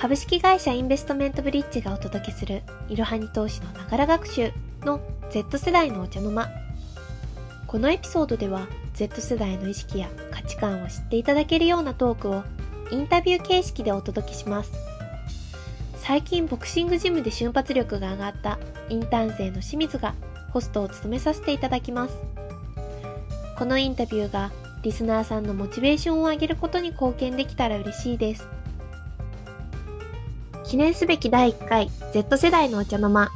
株式会社インベストメントブリッジがお届けするいろはに投資のながら学習の Z 世代のお茶の間。このエピソードでは Z 世代の意識や価値観を知っていただけるようなトークをインタビュー形式でお届けします。最近ボクシングジムで瞬発力が上がったインターン生の清水がホストを務めさせていただきます。このインタビューがリスナーさんのモチベーションを上げることに貢献できたら嬉しいです。記念すべき第1回 Z 世代のお茶の間。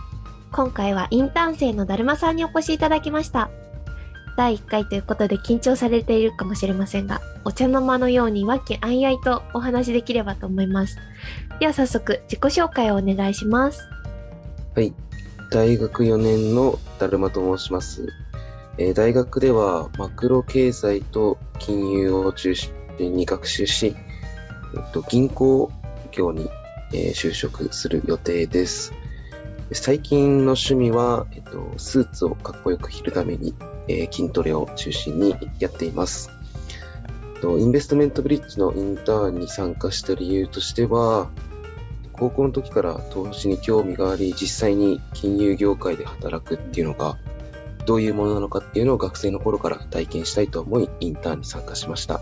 今回はインターン生のだるまさんにお越しいただきました。第1回ということで緊張されているかもしれませんが、お茶の間のように和気あいあいとお話できればと思います。では早速自己紹介をお願いします。はい。大学4年のだるまと申します。えー、大学ではマクロ経済と金融を中心に学習し、えっと、銀行業に、えー、就職する予定です。最近の趣味は、えっと、スーツをかっこよく着るために、えー、筋トレを中心にやっています。とインベストメントブリッジのインターンに参加した理由としては、高校の時から投資に興味があり、実際に金融業界で働くっていうのがどういうものなのかっていうのを学生の頃から体験したいと思い、インターンに参加しました。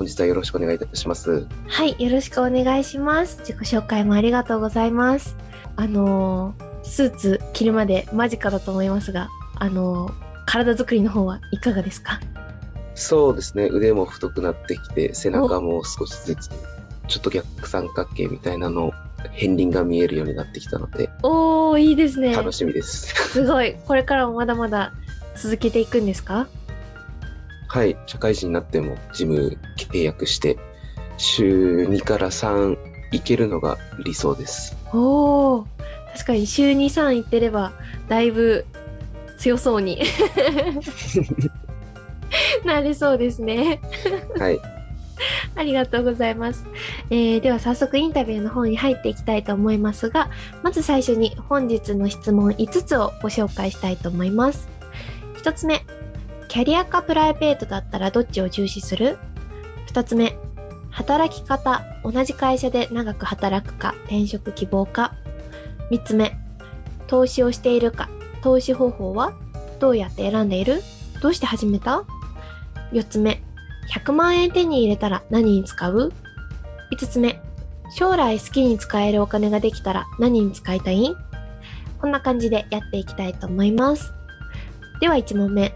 本日はよろしくお願いいたします。はい、よろしくお願いします。自己紹介もありがとうございます。あのー、スーツ着るまで間近だと思いますが、あのー、体作りの方はいかがですか？そうですね、腕も太くなってきて、背中も少しずつ、ちょっと逆三角形みたいなの片鱗が見えるようになってきたのでおーいいですね楽しみです すごいこれからもまだまだ続けていくんですか？はい社会人になってもジム契約して週2から3行けるのが理想ですおお確かに週23行ってればだいぶ強そうに なれそうですねはいありがとうございます。えー、では早速インタビューの方に入っていきたいと思いますが、まず最初に本日の質問5つをご紹介したいと思います。1つ目、キャリアかプライベートだったらどっちを重視する ?2 つ目、働き方、同じ会社で長く働くか、転職希望か。3つ目、投資をしているか、投資方法は？どうやって選んでいる？どうして始めた ?4 つ目、100万円手に入れたら何に使う ?5 つ目、将来好きに使えるお金ができたら何に使いたい？こんな感じでやっていきたいと思います。では1問目。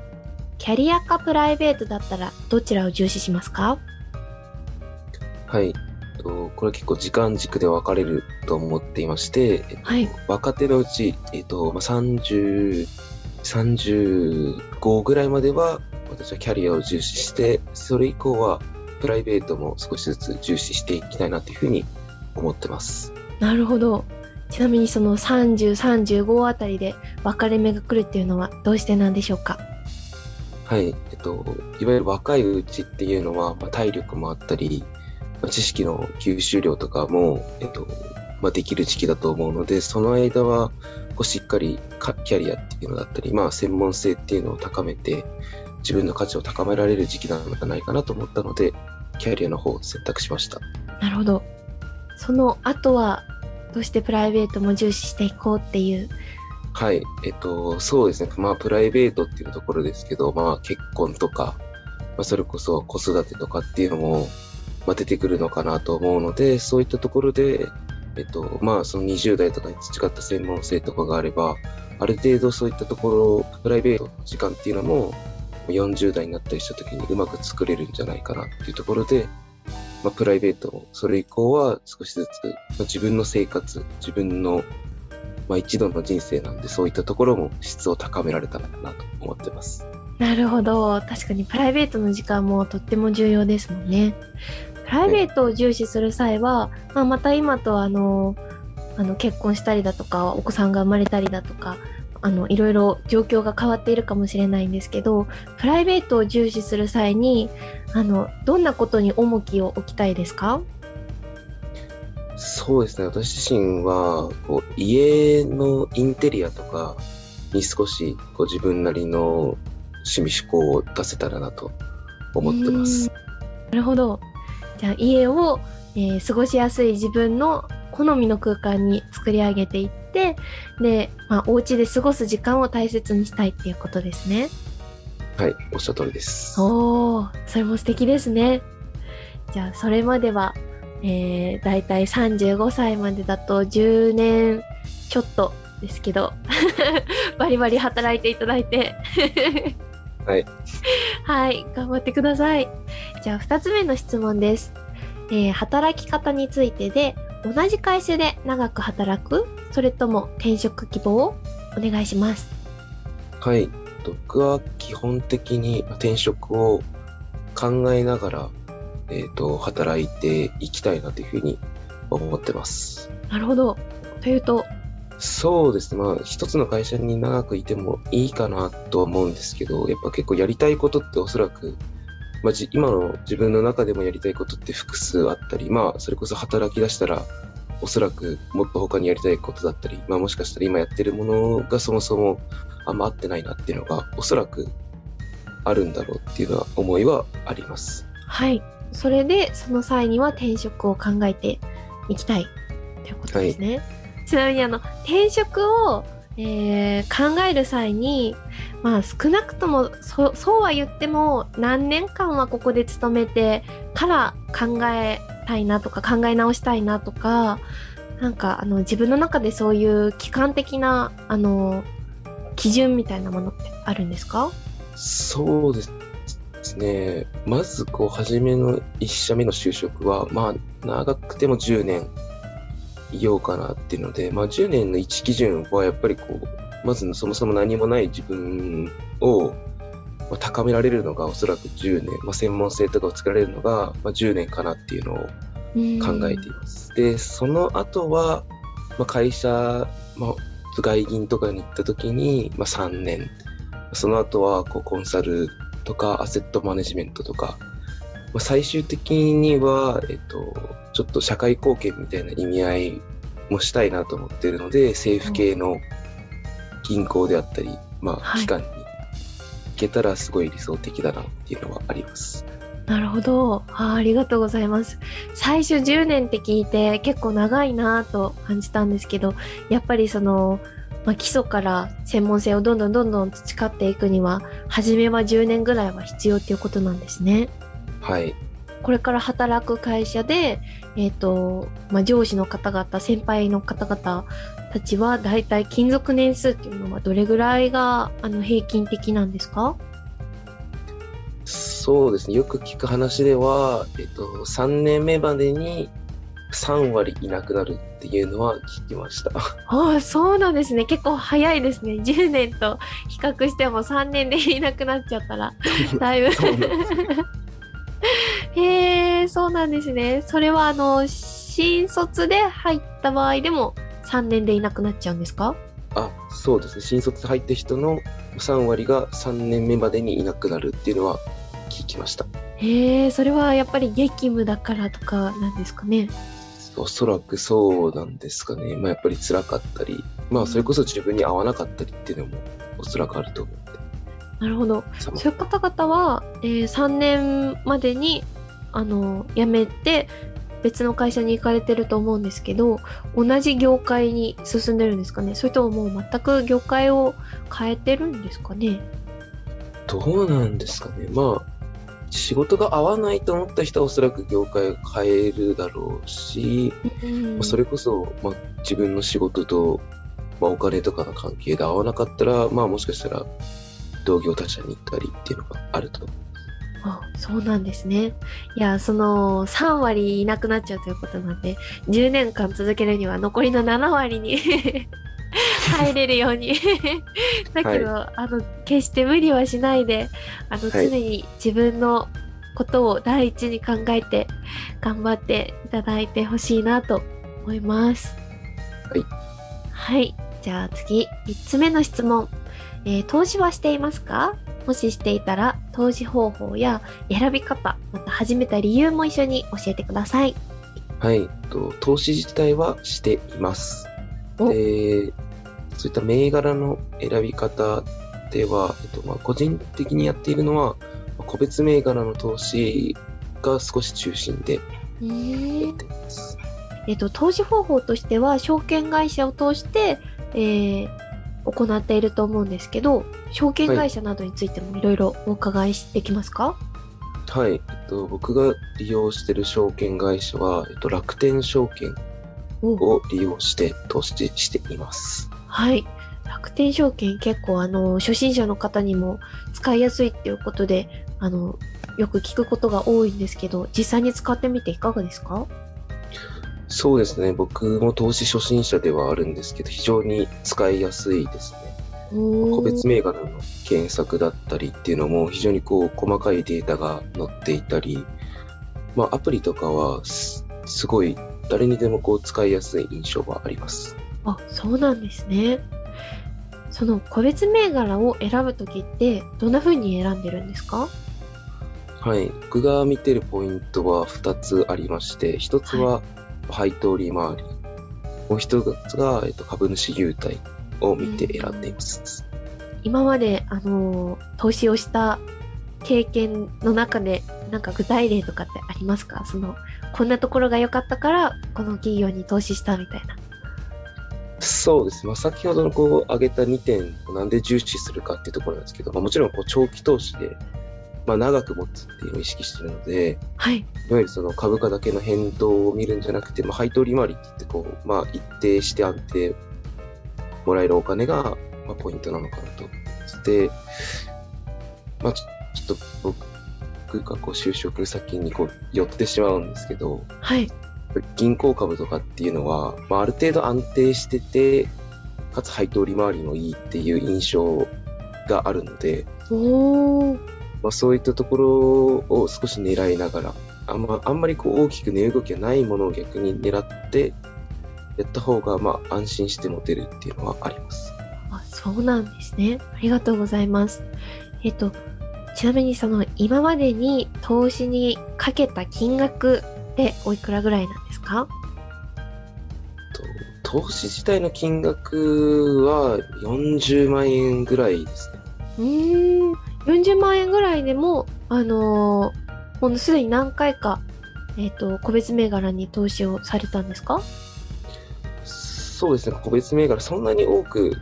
キャリアかプライベートだったらどちらを重視しますか？はい。これ結構時間軸で分かれると思っていまして、はい、若手のうち、えっとまあ、30、35ぐらいまでは私はキャリアを重視して、それ以降はプライベートも少しずつ重視していきたいなというふうに思ってます。なるほど。ちなみにその30、35あたりで分かれ目が来るっていうのはどうしてなんでしょうか？はい、えっと、いわゆる若いうちっていうのは、まあ、体力もあったり、まあ、知識の吸収量とかも、えっと、まあ、できる時期だと思うので、その間は、こうしっかりキャリアっていうのだったり、まあ、専門性っていうのを高めて、自分の価値を高められる時期なのではないかなと思ったので、キャリアの方を選択しました。なるほど。その後は、どうしてプライベートも重視していこうっていうはい、えっと、そうですね。まあ、プライベートっていうところですけど、まあ、結婚とか、まあ、それこそ子育てとかっていうのも、まあ、出てくるのかなと思うので、そういったところで、えっと、まあ、その20代とかに培った専門性とかがあれば、ある程度そういったところ、プライベートの時間っていうのも、40代になったりした時にうまく作れるんじゃないかなっていうところで、まあ、プライベートもそれ以降は少しずつ、まあ、自分の生活、自分の、まあ、一度の人生なんでそういったところも質を高められたらなと思ってます。なるほど。確かにプライベートの時間もとっても重要ですもんね。プライベートを重視する際は、まあ、また今とあの、あの結婚したりだとか、お子さんが生まれたりだとか、あのいろいろ状況が変わっているかもしれないんですけどプライベートを重視する際にあのどんなことに重きを置きたいですか？そうですね私自身はこう家のインテリアとかに少しこう自分なりの趣味思考を出せたらなと思ってます。なるほどじゃあ家を、えー、過ごしやすい自分の好みの空間に作り上げていってで、まあ、お家で過ごす時間を大切にしたいっていうことですね。はい、おっしゃる通りです。おお、それも素敵ですね。じゃあ、それまでは、えー、だいたい35歳までだと10年ちょっとですけど、バリバリ働いていただいて。はい。はい、頑張ってください。じゃあ、2つ目の質問です。えー働き方についてで、同じ会社で長く働くそれとも転職希望を？お願いします。はい。僕は基本的に転職を考えながら、えっ、と、働いていきたいなというふうに思ってます。なるほど。というと、そうですね。まあ、一つの会社に長くいてもいいかなとは思うんですけど、やっぱ結構やりたいことっておそらく、まあ、じ今の自分の中でもやりたいことって複数あったり、まあ、それこそ働き出したら、おそらくもっと他にやりたいことだったり、まあ、もしかしたら今やってるものがそもそもあんま合ってないなっていうのが、おそらくあるんだろうっていうのは思いはあります。はい。それで、その際には転職を考えていきたいということですね。ちなみに、あの、転職を、えー考える際に、まあ少なくともそそうは言っても何年間はここで勤めてから考えたいなとか考え直したいなとかなんかあの自分の中でそういう期間的なあの基準みたいなものってあるんですか？そうですね。まず、こう、初めの一社目の就職は、まあ、長くても10年いようかなっていうので、まあ、10年の一基準は、やっぱりこう、まずそもそも何もない自分を、まあ高められるのがおそらく10年、まあ、専門性とかを作られるのが、まあ、10年かなっていうのを考えています。で、その後は、まあ、会社、まあ、外銀とかに行った時に、まあ、3年。その後は、こう、コンサルとか、アセットマネジメントとか、まあ、最終的には、えっと、ちょっと社会貢献みたいな意味合いもしたいなと思っているので、政府系の銀行であったり、まあ、はい。機関に行けたらすごい理想的だなっていうのはあります。なるほど。あーありがとうございます。最初10年って聞いて結構長いなと感じたんですけどやっぱりその、まあ、基礎から専門性をどんどんどんどん培っていくには初めは10年ぐらいは必要っていうことなんですねはい。これから働く会社で、えっ、と、まあ、上司の方々、先輩の方々たちは、だいたい勤続年数っていうのはどれぐらいが、あの、平均的なんですか？そうですね。よく聞く話では、えっと、3年目までに3割いなくなるっていうのは聞きました。ああ、そうなんですね。結構早いですね。10年と比較しても3年でいなくなっちゃったら、だいぶ。へえ、そうなんですね。それは、あの、新卒で入った場合でも3年でいなくなっちゃうんですか？あ、そうですね。新卒入った人の3割が3年目までにいなくなるっていうのは聞きました。へえ、それはやっぱり激務だからとかなんですかね？おそらくそうなんですかね。まあやっぱり辛かったり、まあそれこそ自分に合わなかったりっていうのもおそらくあると思うんで。なるほど。そういう方々は、えー3年までに、あの、辞めて、別の会社に行かれてると思うんですけど、同じ業界に進んでるんですかねそれとももう全く業界を変えてるんですかねどうなんですかね。まあ、仕事が合わないと思った人はおそらく業界を変えるだろうし、うんまあそれこそ、まあ、自分の仕事と、まあ、お金とかの関係で合わなかったら、まあもしかしたら同業他社に行ったりっていうのがあると。あそうなんですね。いや、その3割いなくなっちゃうということなんで、10年間続けるには残りの7割に 入れるように。だけど、あの、決して無理はしないで、あの、はい常に自分のことを第一に考えて、頑張っていただいてほしいなと思います。はい。はい。じゃあ次、3つ目の質問。えー投資はしていますか？もししていたら、投資方法や選び方、また始めた理由も一緒に教えてください。はい。えっと投資自体はしています。おで、そういった銘柄の選び方では、えっと、まあ、個人的にやっているのは、まあ個別銘柄の投資が少し中心でえーやっています。えっと、投資方法としては証券会社を通して、えー、行っていると思うんですけど証券会社などについてもいろいろお伺いできますか？はい、えっと、僕が利用している証券会社は、えっと、楽天証券を利用して投資しています。はい楽天証券結構あの初心者の方にも使いやすいっていうことであのよく聞くことが多いんですけど実際に使ってみていかがですか？そうですね。僕も投資初心者ではあるんですけど、非常に使いやすいですね。個別銘柄の検索だったりっていうのも非常にこう細かいデータが載っていたり、まあアプリとかはすごい誰にでもこう使いやすい印象があります。あ、そうなんですね。その個別銘柄を選ぶときってどんな風に選んでるんですか？はい。僕が見てるポイントは2つありまして、1つは配当利回り、もう一つが、えっと、株主優待を見て選んでいます。今まで、あの投資をした経験の中で、なんか具体例とかってありますか？その、こんなところが良かったから、この企業に投資したみたいな。そうです。まあ、先ほどのこう挙げた2点をなんで重視するかっていうところなんですけど、まあ、もちろんこう長期投資でまあ、長く持つっていうのを意識してるので、はい、いわゆるその株価だけの変動を見るんじゃなくて、まあ、配当利回りって言ってこう、まあ、一定して安定もらえるお金が、まあ、ポイントなのかなと。で、まあ、ちょっと僕がこう就職先にこう寄ってしまうんですけど、はい、銀行株とかっていうのは、まあ、ある程度安定してて、かつ配当利回りもいいっていう印象があるので、おまあ、そういったところを少し狙いながら、あんまあんまりこう大きく値動きがないものを逆に狙ってやった方がまあ安心して持てるっていうのはあります。あそうなんですね。ありがとうございます。えっと、ちなみにその今までに投資にかけた金額っておいくらぐらいなんか？投資自体の金額は40万円ぐらいですね。うーん、40万円ぐらいでも、あのー、もうすでに何回か、えっ、ー、と、個別銘柄に投資をされたんですか？そうですね、個別銘柄、そんなに多く、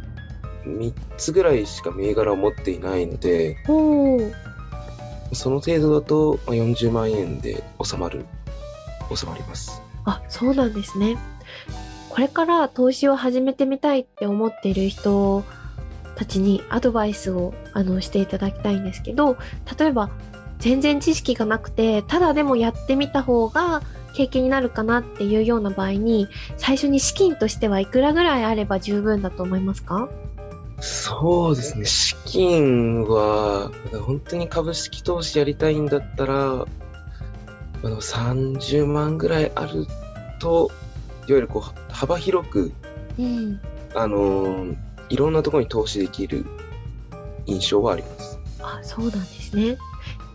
3つぐらいしか銘柄を持っていないので、その程度だと40万円で収まる、収まります。あ、そうなんですね。これから投資を始めてみたいって思っている人たちにアドバイスをあのしていただきたいんですけど例えば全然知識がなくてただでもやってみた方が経験になるかなっていうような場合に最初に資金としてはいくらぐらいあれば十分だと思いますか？そうですね資金は本当に株式投資やりたいんだったらあの30万ぐらいあるといわゆるこう幅広く、うん、あのいろんなところに投資できる印象はあります。あ、そうなんですね。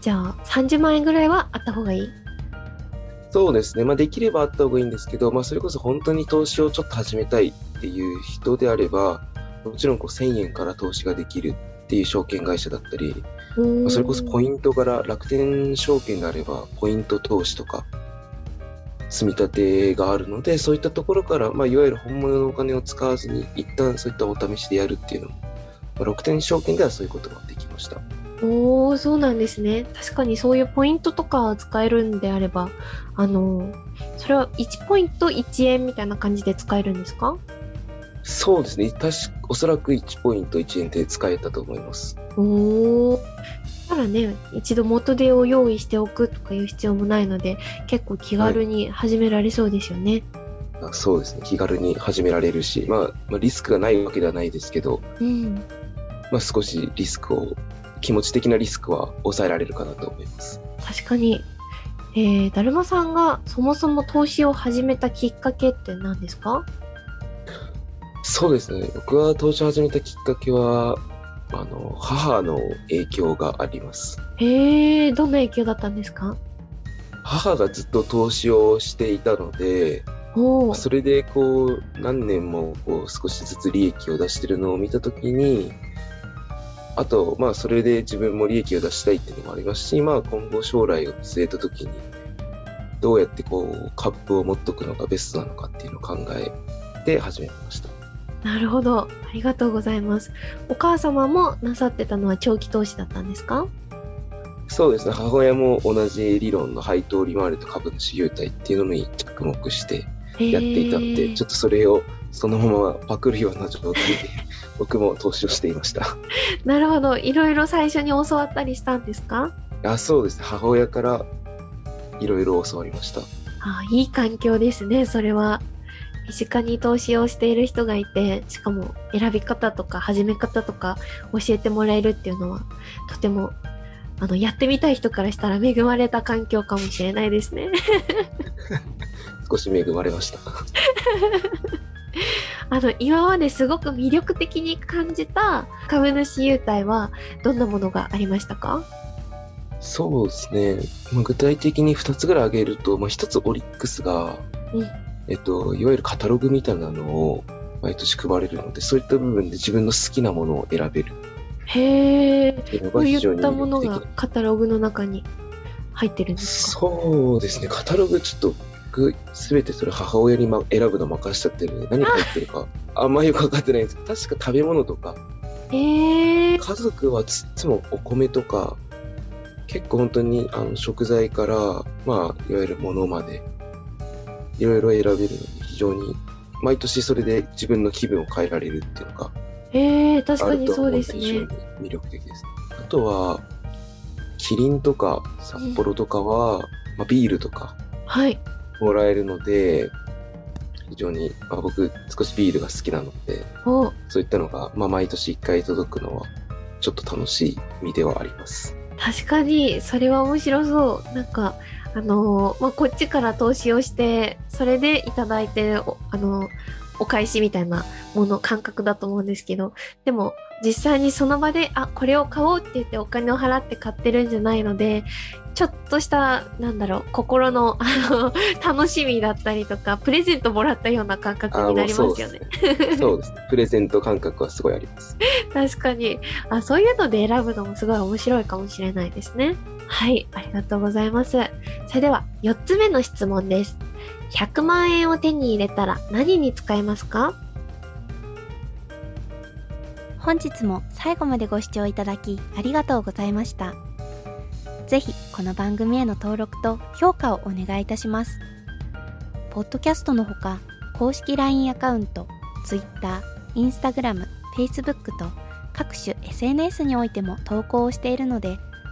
じゃあ、30万円ぐらいはあった方がいい？そうですね。まあ、できればあった方がいいんですけど、まあ、それこそ本当に投資をちょっと始めたいっていう人であれば、もちろんこう1000円から投資ができるっていう証券会社だったり、まあ、それこそポイントから楽天証券であれば、ポイント投資とか、積み立てがあるので、そういったところから、まあ、いわゆる本物のお金を使わずに、一旦そういったお試しでやるっていうのも、まあ、楽天証券ではそういうことができました。おー、そうなんですね。確かにそういうポイントとか使えるんであれば、あの、それは1ポイント1円みたいな感じで使えるんですか？そうですね。確おそらく1ポイント1円で使えたと思います。おー。たらね、一度元手を用意しておくとかいう必要もないので、結構気軽に始められそうですよね。はい、そうですね。気軽に始められるし、まあ、まあ、リスクがないわけではないですけど、うん、まあ、少しリスクを、気持ち的なリスクは抑えられるかなと思います。確かに。えー、だるまさんがそもそも投資を始めたきっかけって何ですか？そうですね。僕は投資を始めたきっかけは、あの、母の影響があります。へえ、どんな影響だったんですか？母がずっと投資をしていたので、それでこう、何年もこう少しずつ利益を出してるのを見たときに、あと、まあ、それで自分も利益を出したいっていうのもありますし、まあ、今後将来を据えたときに、どうやってこう株を持っとくのがベストなのかっていうのを考えて始めました。なるほど。ありがとうございます。お母様もなさってたのは長期投資だったんですか？そうですね、母親も同じ理論の配当利回りと株主優待っていうのに着目してやっていたので、ちょっとそれをそのままパクるような状態で 僕も投資をしていました。なるほど。いろいろ最初に教わったりしたんですか？あそうですね、母親からいろいろ教わりました。あいい環境ですね、それは。身近に投資をしている人がいて、しかも選び方とか始め方とか教えてもらえるっていうのは、とても、あの、やってみたい人からしたら恵まれた環境かもしれないですね。少し恵まれました。あの、今まですごく魅力的に感じた株主優待はどんなものがありましたか？そうですね、まあ、具体的に2つぐらい挙げると、まあ、1つオリックスが、うんえっと、いわゆるカタログみたいなのを毎年配れるので、そういった部分で自分の好きなものを選べる。へー。っていういったものがカタログの中に入ってるんですか？そうですね、カタログちょっと僕、すべてそれ母親に、ま、選ぶの任しちゃってるので、何入ってるかあ。んまりよくわかってないんです。けど、確か食べ物とか、へー。家族はいつもお米とか、結構本当にあの食材から、まあ、いわゆるものまで、いろいろ選べるので、非常に、毎年それで自分の気分を変えられるっていうのがえー、確あるとかにそうですねに。魅力的です。あとは、キリンとか札幌とかは、まあ、ビールとかはい。もらえるので、非常に、まあ、僕少しビールが好きなので、おそういったのが、まあ、毎年1回届くのは、ちょっと楽しい意味ではあります。確かに、それは面白そう。なんか、あのーまあ、こっちから投資をして、それでいただいて、おあのーお返しみたいなもの、感覚だと思うんですけど、でも、実際にその場で、あ、これを買おうって言ってお金を払って買ってるんじゃないので、ちょっとした、なんだろう、心の、あの、楽しみだったりとか、プレゼントもらったような感覚になりますよね。そうですね。プレゼント感覚はすごいあります。確かにあそういうので選ぶのもすごい面白いかもしれないですねはいありがとうございますそれでは4つ目の質問です100万円を手に入れたら何に使いますか？本日も最後までご視聴いただきありがとうございました。ぜひこの番組への登録と評価をお願いいたします。ポッドキャストのほか公式 LINE アカウント、Twitter、Instagram、Facebook と各種 SNS においても投稿をしているので